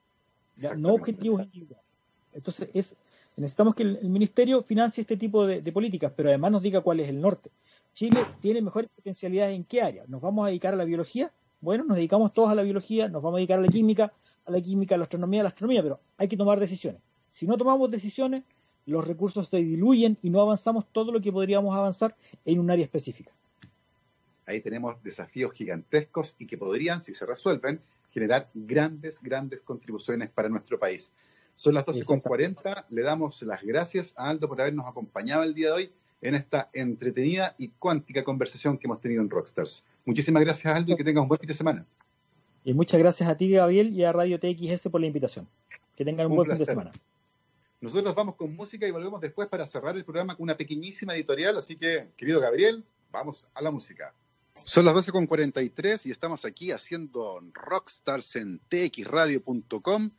no objetivos individuales. Entonces, es Necesitamos que el, ministerio financie este tipo de, políticas, pero además nos diga cuál es el norte. Chile tiene mejores potencialidades en qué área. ¿Nos vamos a dedicar a la biología? Bueno, nos dedicamos todos a la biología, nos vamos a dedicar a la química, a la química, a la astronomía, a la astronomía, pero hay que tomar decisiones. Si no tomamos decisiones, los recursos se diluyen y no avanzamos todo lo que podríamos avanzar en un área específica. Ahí tenemos desafíos gigantescos y que podrían, si se resuelven, generar grandes, grandes contribuciones para nuestro país. Son las 12.40. Le damos las gracias a Aldo por habernos acompañado el día de hoy en esta entretenida y cuántica conversación que hemos tenido en Rockstars. Muchísimas gracias, Aldo, y que tengas un buen fin de semana. Y muchas gracias a ti, Gabriel, y a Radio TXS por la invitación. Que tengan un, buen fin de semana. Nosotros vamos con música y volvemos después para cerrar el programa con una pequeñísima editorial. Así que, querido Gabriel, vamos a la música. Son las 12.43 y estamos aquí haciendo Rockstars en txradio.com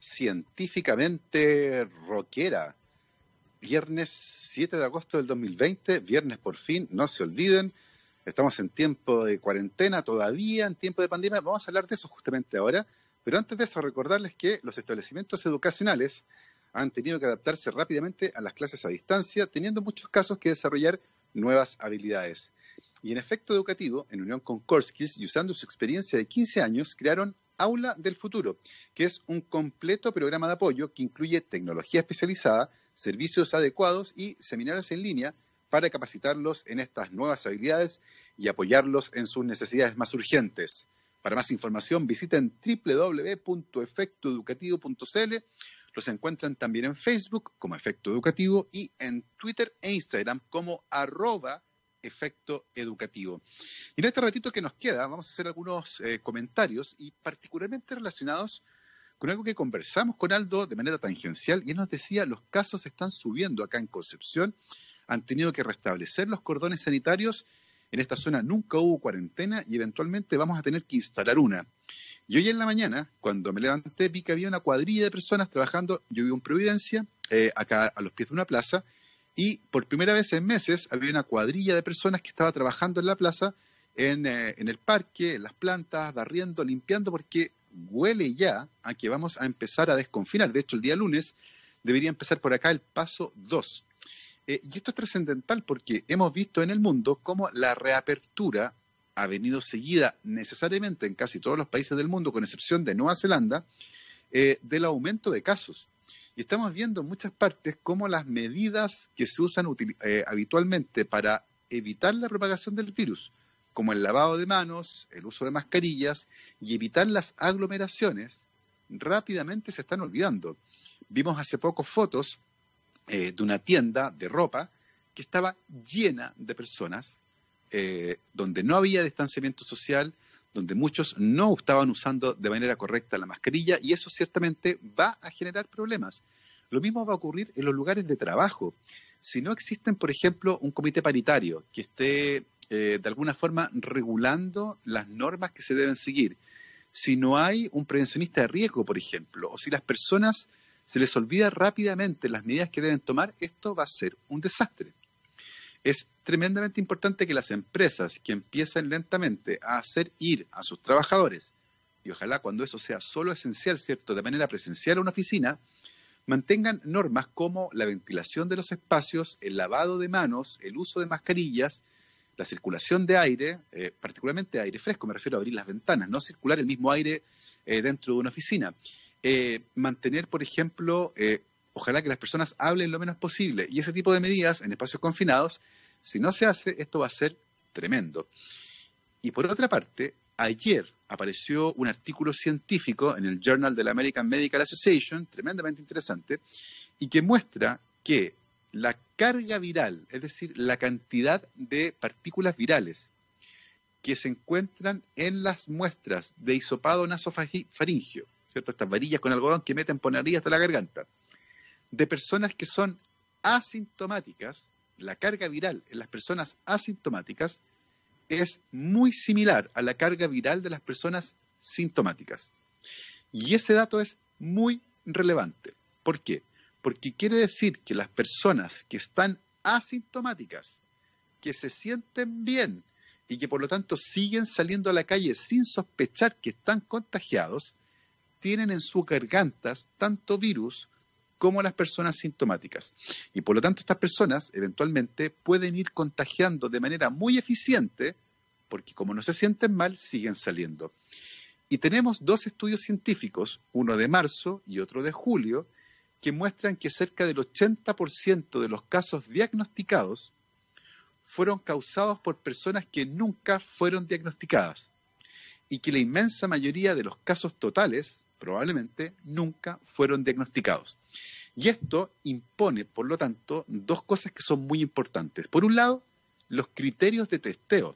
científicamente rockera. Viernes 7 de agosto del 2020, viernes por fin, no se olviden, estamos en tiempo de cuarentena todavía, en tiempo de pandemia, vamos a hablar de eso justamente ahora, pero antes de eso recordarles que los establecimientos educacionales han tenido que adaptarse rápidamente a las clases a distancia, teniendo muchos casos que desarrollar nuevas habilidades. Y en efecto educativo, en unión con Corskills y usando su experiencia de 15 años, crearon Aula del Futuro, que es un completo programa de apoyo que incluye tecnología especializada, servicios adecuados y seminarios en línea para capacitarlos en estas nuevas habilidades y apoyarlos en sus necesidades más urgentes. Para más información visiten www.efectoeducativo.cl. Los encuentran también en Facebook como Efecto Educativo y en Twitter e Instagram como arroba efecto educativo. Y en este ratito que nos queda, vamos a hacer algunos eh, comentarios y particularmente relacionados con algo que conversamos con Aldo de manera tangencial y él nos decía, los casos están subiendo acá en Concepción, han tenido que restablecer los cordones sanitarios, en esta zona nunca hubo cuarentena y eventualmente vamos a tener que instalar una. Y hoy en la mañana, cuando me levanté, vi que había una cuadrilla de personas trabajando, yo vivo en Providencia, eh, acá a los pies de una plaza, y por primera vez en meses había una cuadrilla de personas que estaba trabajando en la plaza, en, eh, en el parque, en las plantas, barriendo, limpiando, porque huele ya a que vamos a empezar a desconfinar. De hecho, el día lunes debería empezar por acá el paso 2. Eh, y esto es trascendental porque hemos visto en el mundo cómo la reapertura ha venido seguida necesariamente en casi todos los países del mundo, con excepción de Nueva Zelanda, eh, del aumento de casos. Y estamos viendo en muchas partes cómo las medidas que se usan eh, habitualmente para evitar la propagación del virus, como el lavado de manos, el uso de mascarillas y evitar las aglomeraciones, rápidamente se están olvidando. Vimos hace poco fotos eh, de una tienda de ropa que estaba llena de personas, eh, donde no había distanciamiento social, donde muchos no estaban usando de manera correcta la mascarilla y eso ciertamente va a generar problemas. Lo mismo va a ocurrir en los lugares de trabajo. Si no existen, por ejemplo, un comité paritario que esté eh, de alguna forma regulando las normas que se deben seguir, si no hay un prevencionista de riesgo, por ejemplo, o si las personas se les olvida rápidamente las medidas que deben tomar, esto va a ser un desastre. Es tremendamente importante que las empresas que empiecen lentamente a hacer ir a sus trabajadores, y ojalá cuando eso sea solo esencial, ¿cierto?, de manera presencial a una oficina, mantengan normas como la ventilación de los espacios, el lavado de manos, el uso de mascarillas, la circulación de aire, eh, particularmente aire fresco, me refiero a abrir las ventanas, no circular el mismo aire eh, dentro de una oficina. Eh, mantener, por ejemplo, ojalá que las personas hablen lo menos posible. Y ese tipo de medidas en espacios confinados, si no se hace, esto va a ser tremendo. Y por otra parte, ayer apareció un artículo científico en el Journal de la American Medical Association, tremendamente interesante, y que muestra que la carga viral, es decir, la cantidad de partículas virales que se encuentran en las muestras de hisopado nasofaringio, ¿cierto? Estas varillas con algodón que meten por hasta la garganta, de personas que son asintomáticas, la carga viral en las personas asintomáticas es muy similar a la carga viral de las personas sintomáticas. Y ese dato es muy relevante. ¿Por qué? Porque quiere decir que las personas que están asintomáticas, que se sienten bien y que por lo tanto siguen saliendo a la calle sin sospechar que están contagiados, tienen en sus gargantas tanto virus como las personas sintomáticas. Y por lo tanto estas personas eventualmente pueden ir contagiando de manera muy eficiente, porque como no se sienten mal, siguen saliendo. Y tenemos dos estudios científicos, uno de marzo y otro de julio, que muestran que cerca del 80% de los casos diagnosticados fueron causados por personas que nunca fueron diagnosticadas y que la inmensa mayoría de los casos totales probablemente nunca fueron diagnosticados. Y esto impone, por lo tanto, dos cosas que son muy importantes. Por un lado, los criterios de testeo.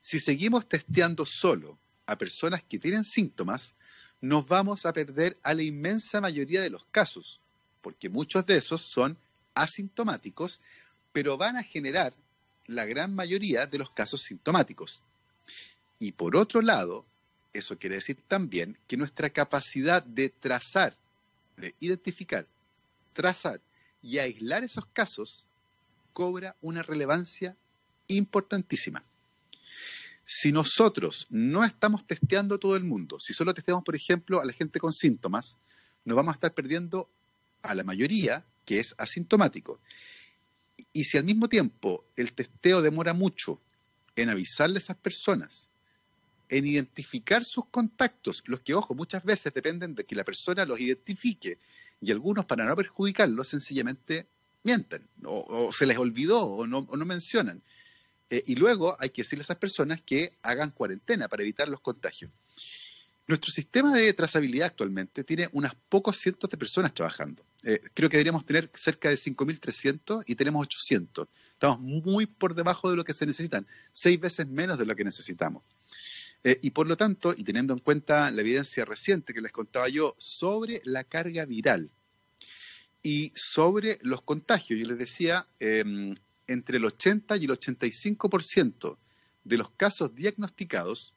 Si seguimos testeando solo a personas que tienen síntomas, nos vamos a perder a la inmensa mayoría de los casos, porque muchos de esos son asintomáticos, pero van a generar la gran mayoría de los casos sintomáticos. Y por otro lado, eso quiere decir también que nuestra capacidad de trazar, de identificar, trazar y aislar esos casos cobra una relevancia importantísima. Si nosotros no estamos testeando a todo el mundo, si solo testeamos, por ejemplo, a la gente con síntomas, nos vamos a estar perdiendo a la mayoría que es asintomático. Y si al mismo tiempo el testeo demora mucho en avisarle a esas personas, en identificar sus contactos, los que, ojo, muchas veces dependen de que la persona los identifique y algunos para no perjudicarlos sencillamente mienten o, se les olvidó o no, o no mencionan. Eh, y luego hay que decirle a esas personas que hagan cuarentena para evitar los contagios. Nuestro sistema de trazabilidad actualmente tiene unas pocos cientos de personas trabajando. Eh, creo que deberíamos tener cerca de 5.300 y tenemos 800. Estamos muy por debajo de lo que se necesitan, seis veces menos de lo que necesitamos. Eh, y por lo tanto, y teniendo en cuenta la evidencia reciente que les contaba yo sobre la carga viral y sobre los contagios, yo les decía, em, entre el 80 y el 85% de los casos diagnosticados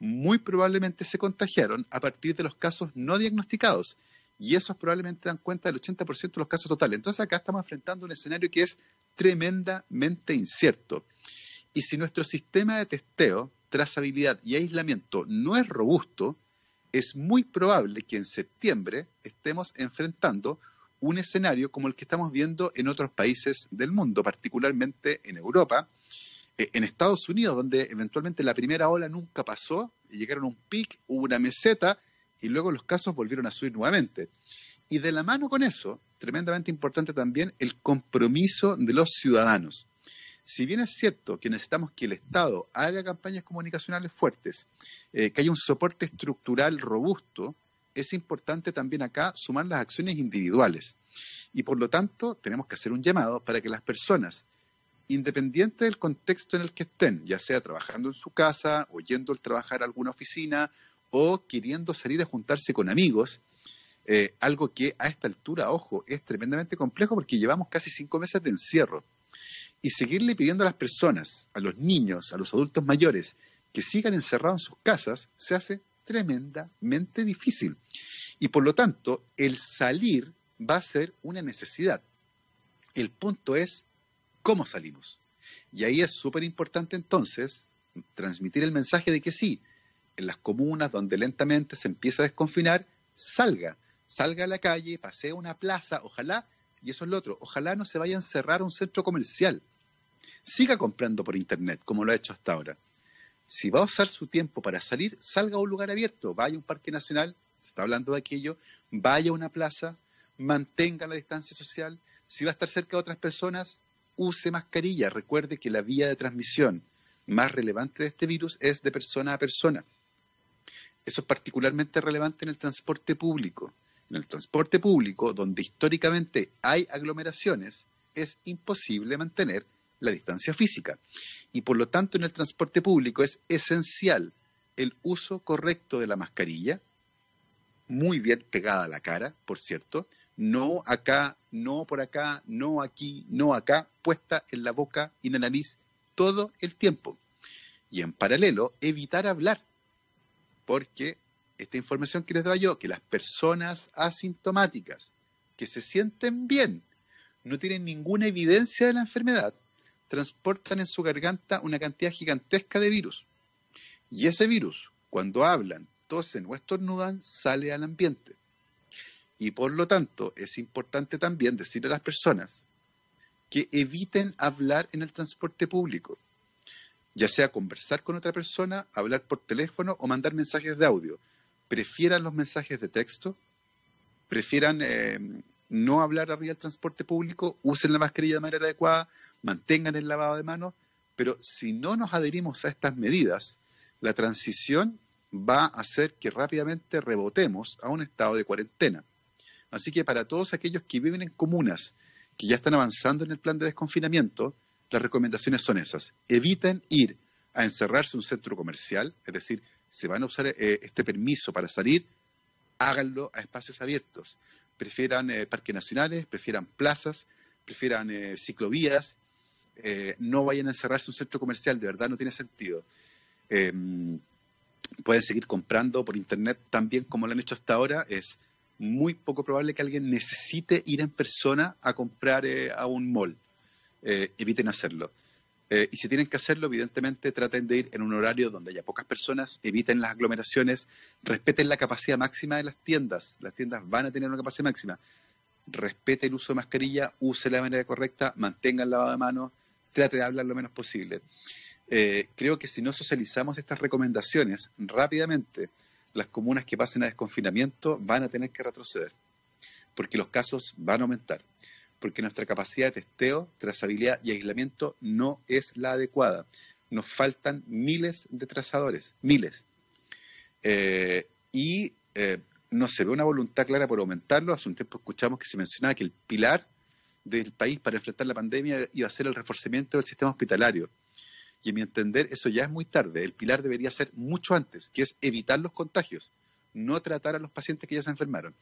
muy probablemente se contagiaron a partir de los casos no diagnosticados. Y esos probablemente dan cuenta del 80% de los casos totales. Entonces acá estamos enfrentando un escenario que es tremendamente incierto. Y si nuestro sistema de testeo, trazabilidad y aislamiento no es robusto, es muy probable que en septiembre estemos enfrentando un escenario como el que estamos viendo en otros países del mundo, particularmente en Europa, eh, en Estados Unidos, donde eventualmente la primera ola nunca pasó, llegaron a un pic, hubo una meseta y luego los casos volvieron a subir nuevamente. Y de la mano con eso, tremendamente importante también, el compromiso de los ciudadanos. Si bien es cierto que necesitamos que el Estado haga campañas comunicacionales fuertes, eh, que haya un soporte estructural robusto, es importante también acá sumar las acciones individuales. Y por lo tanto, tenemos que hacer un llamado para que las personas, independiente del contexto en el que estén, ya sea trabajando en su casa o yendo al trabajar a alguna oficina o queriendo salir a juntarse con amigos, eh, algo que a esta altura, ojo, es tremendamente complejo porque llevamos casi cinco meses de encierro. Y seguirle pidiendo a las personas, a los niños, a los adultos mayores, que sigan encerrados en sus casas, se hace tremendamente difícil. Y por lo tanto, el salir va a ser una necesidad. El punto es cómo salimos. Y ahí es súper importante entonces transmitir el mensaje de que sí, en las comunas donde lentamente se empieza a desconfinar, salga, salga a la calle, pasee una plaza, ojalá, y eso es lo otro, ojalá no se vaya a encerrar a un centro comercial. Siga comprando por internet, como lo ha hecho hasta ahora. Si va a usar su tiempo para salir, salga a un lugar abierto, vaya a un parque nacional, se está hablando de aquello, vaya a una plaza, mantenga la distancia social. Si va a estar cerca de otras personas, use mascarilla. Recuerde que la vía de transmisión más relevante de este virus es de persona a persona. Eso es particularmente relevante en el transporte público. En el transporte público, donde históricamente hay aglomeraciones, es imposible mantener la distancia física. Y por lo tanto, en el transporte público es esencial el uso correcto de la mascarilla, muy bien pegada a la cara, por cierto, no acá, no por acá, no aquí, no acá, puesta en la boca y en la nariz todo el tiempo. Y en paralelo, evitar hablar, porque esta información que les doy yo, que las personas asintomáticas que se sienten bien, no tienen ninguna evidencia de la enfermedad, transportan en su garganta una cantidad gigantesca de virus. Y ese virus, cuando hablan, tosen o estornudan, sale al ambiente. Y por lo tanto, es importante también decirle a las personas que eviten hablar en el transporte público, ya sea conversar con otra persona, hablar por teléfono o mandar mensajes de audio. Prefieran los mensajes de texto, prefieran eh, no hablar arriba del transporte público, usen la mascarilla de manera adecuada, mantengan el lavado de manos, pero si no nos adherimos a estas medidas, la transición va a hacer que rápidamente rebotemos a un estado de cuarentena. Así que para todos aquellos que viven en comunas que ya están avanzando en el plan de desconfinamiento, las recomendaciones son esas. Eviten ir a encerrarse en un centro comercial, es decir, si van a usar eh, este permiso para salir, háganlo a espacios abiertos. Prefieran eh, parques nacionales, prefieran plazas, prefieran eh, ciclovías, no vayan a encerrarse en un centro comercial, de verdad no tiene sentido. Em, pueden seguir comprando por internet tan bien como lo han hecho hasta ahora, es muy poco probable que alguien necesite ir en persona a comprar eh, a un mall. Eh, eviten hacerlo. Eh, y si tienen que hacerlo, evidentemente traten de ir en un horario donde haya pocas personas, eviten las aglomeraciones, respeten la capacidad máxima de las tiendas. Las tiendas van a tener una capacidad máxima. Respete el uso de mascarilla, use de manera correcta, mantenga el lavado de manos, trate de hablar lo menos posible. creo que si no socializamos estas recomendaciones rápidamente, las comunas que pasen a desconfinamiento van a tener que retroceder, porque los casos van a aumentar, porque nuestra capacidad de testeo, trazabilidad y aislamiento no es la adecuada. Nos faltan miles de trazadores, miles. Eh, y eh, no se ve una voluntad clara por aumentarlo. Hace un tiempo escuchamos que se mencionaba que el pilar del país para enfrentar la pandemia iba a ser el reforzamiento del sistema hospitalario. Y en mi entender, eso ya es muy tarde. El pilar debería ser mucho antes, que es evitar los contagios, no tratar a los pacientes que ya se enfermaron.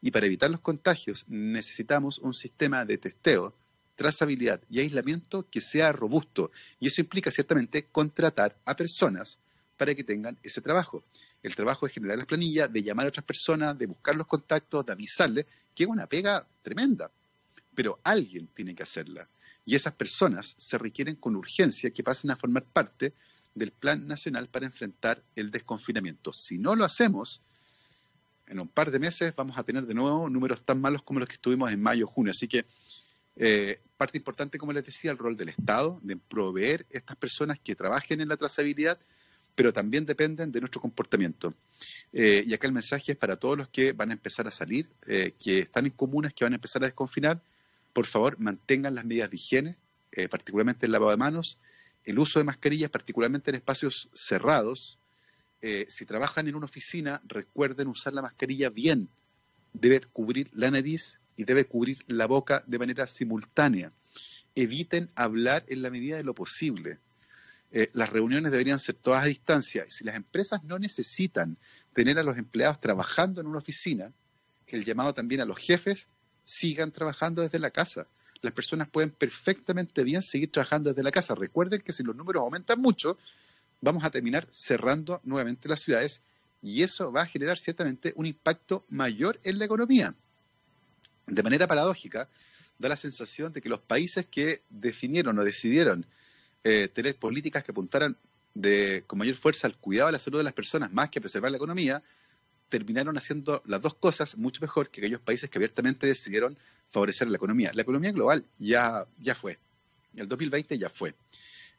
Y para evitar los contagios necesitamos un sistema de testeo, trazabilidad y aislamiento que sea robusto. Y eso implica ciertamente contratar a personas para que tengan ese trabajo. El trabajo de generar las planillas, de llamar a otras personas, de buscar los contactos, de avisarles, que es una pega tremenda. Pero alguien tiene que hacerla. Y esas personas se requieren con urgencia que pasen a formar parte del Plan Nacional para enfrentar el desconfinamiento. Si no lo hacemos, en un par de meses vamos a tener de nuevo números tan malos como los que estuvimos en mayo, junio. Así que eh, parte importante, como les decía, el rol del Estado, de proveer estas personas que trabajen en la trazabilidad, pero también dependen de nuestro comportamiento. Eh, y acá el mensaje es para todos los que van a empezar a salir, eh, que están en comunas, que van a empezar a desconfinar, por favor, mantengan las medidas de higiene, particularmente el lavado de manos, el uso de mascarillas, particularmente en espacios cerrados. Eh, si trabajan en una oficina, recuerden usar la mascarilla bien. Debe cubrir la nariz y debe cubrir la boca de manera simultánea. Eviten hablar en la medida de lo posible. Eh, las reuniones deberían ser todas a distancia. Si las empresas no necesitan tener a los empleados trabajando en una oficina, el llamado también a los jefes sigan trabajando desde la casa. Las personas pueden perfectamente bien seguir trabajando desde la casa. Recuerden que si los números aumentan mucho, vamos a terminar cerrando nuevamente las ciudades y eso va a generar ciertamente un impacto mayor en la economía. De manera paradójica, da la sensación de que los países que definieron o decidieron eh, tener políticas que apuntaran de, con mayor fuerza al cuidado de la salud de las personas más que a preservar la economía, terminaron haciendo las dos cosas mucho mejor que aquellos países que abiertamente decidieron favorecer la economía. La economía global ya, ya fue. El 2020 ya fue.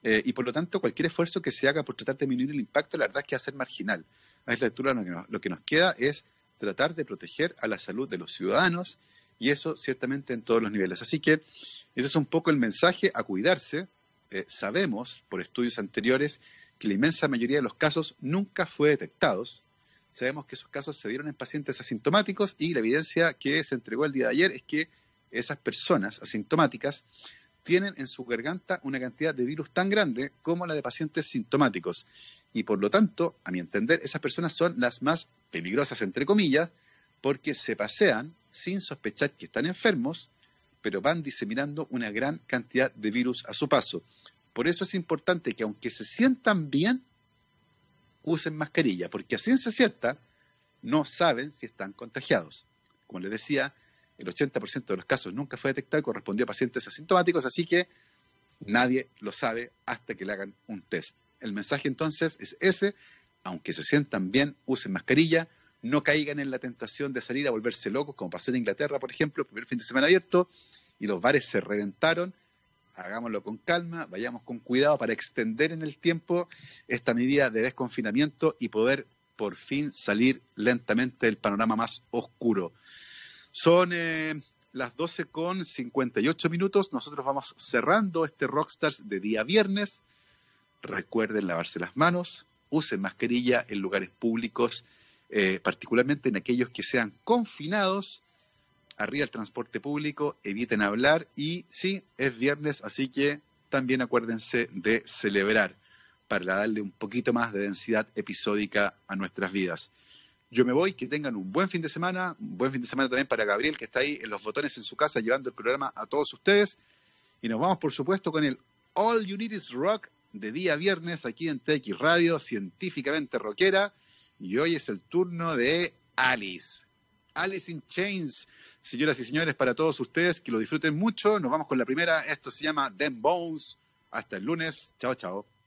Eh, y por lo tanto, cualquier esfuerzo que se haga por tratar de disminuir el impacto, la verdad es que va a ser marginal. A esta lectura lo que, nos, lo que nos queda es tratar de proteger a la salud de los ciudadanos y eso ciertamente en todos los niveles. Así que ese es un poco el mensaje a cuidarse. Eh, sabemos por estudios anteriores que la inmensa mayoría de los casos nunca fue detectados. Sabemos que esos casos se dieron en pacientes asintomáticos y la evidencia que se entregó el día de ayer es que esas personas asintomáticas tienen en su garganta una cantidad de virus tan grande como la de pacientes sintomáticos. Y por lo tanto, a mi entender, esas personas son las más peligrosas, entre comillas, porque se pasean sin sospechar que están enfermos, pero van diseminando una gran cantidad de virus a su paso. Por eso es importante que aunque se sientan bien, usen mascarilla, porque a ciencia cierta no saben si están contagiados. Como les decía, el 80% de los casos nunca fue detectado y correspondió a pacientes asintomáticos, así que nadie lo sabe hasta que le hagan un test. El mensaje entonces es ese, aunque se sientan bien, usen mascarilla, no caigan en la tentación de salir a volverse locos, como pasó en Inglaterra, por ejemplo, el primer fin de semana abierto, y los bares se reventaron. Hagámoslo con calma, vayamos con cuidado para extender en el tiempo esta medida de desconfinamiento y poder por fin salir lentamente del panorama más oscuro. Son eh, las 12 con 58 minutos. Nosotros vamos cerrando este Rockstars de día viernes. Recuerden lavarse las manos, usen mascarilla en lugares públicos eh, particularmente en aquellos que sean confinados, arriba el transporte público, eviten hablar y sí, es viernes, así que también acuérdense de celebrar para darle un poquito más de densidad episódica a nuestras vidas. Yo me voy, que tengan un buen fin de semana, un buen fin de semana también para Gabriel, que está ahí en los botones en su casa llevando el programa a todos ustedes. Y nos vamos, por supuesto, con el All You Need Is Rock de día viernes aquí en TX Radio, científicamente rockera. Y hoy es el turno de Alice. Alice in Chains. Señoras y señores, para todos ustedes, que lo disfruten mucho. Nos vamos con la primera. Esto se llama Them Bones. Hasta el lunes. Chao, chao.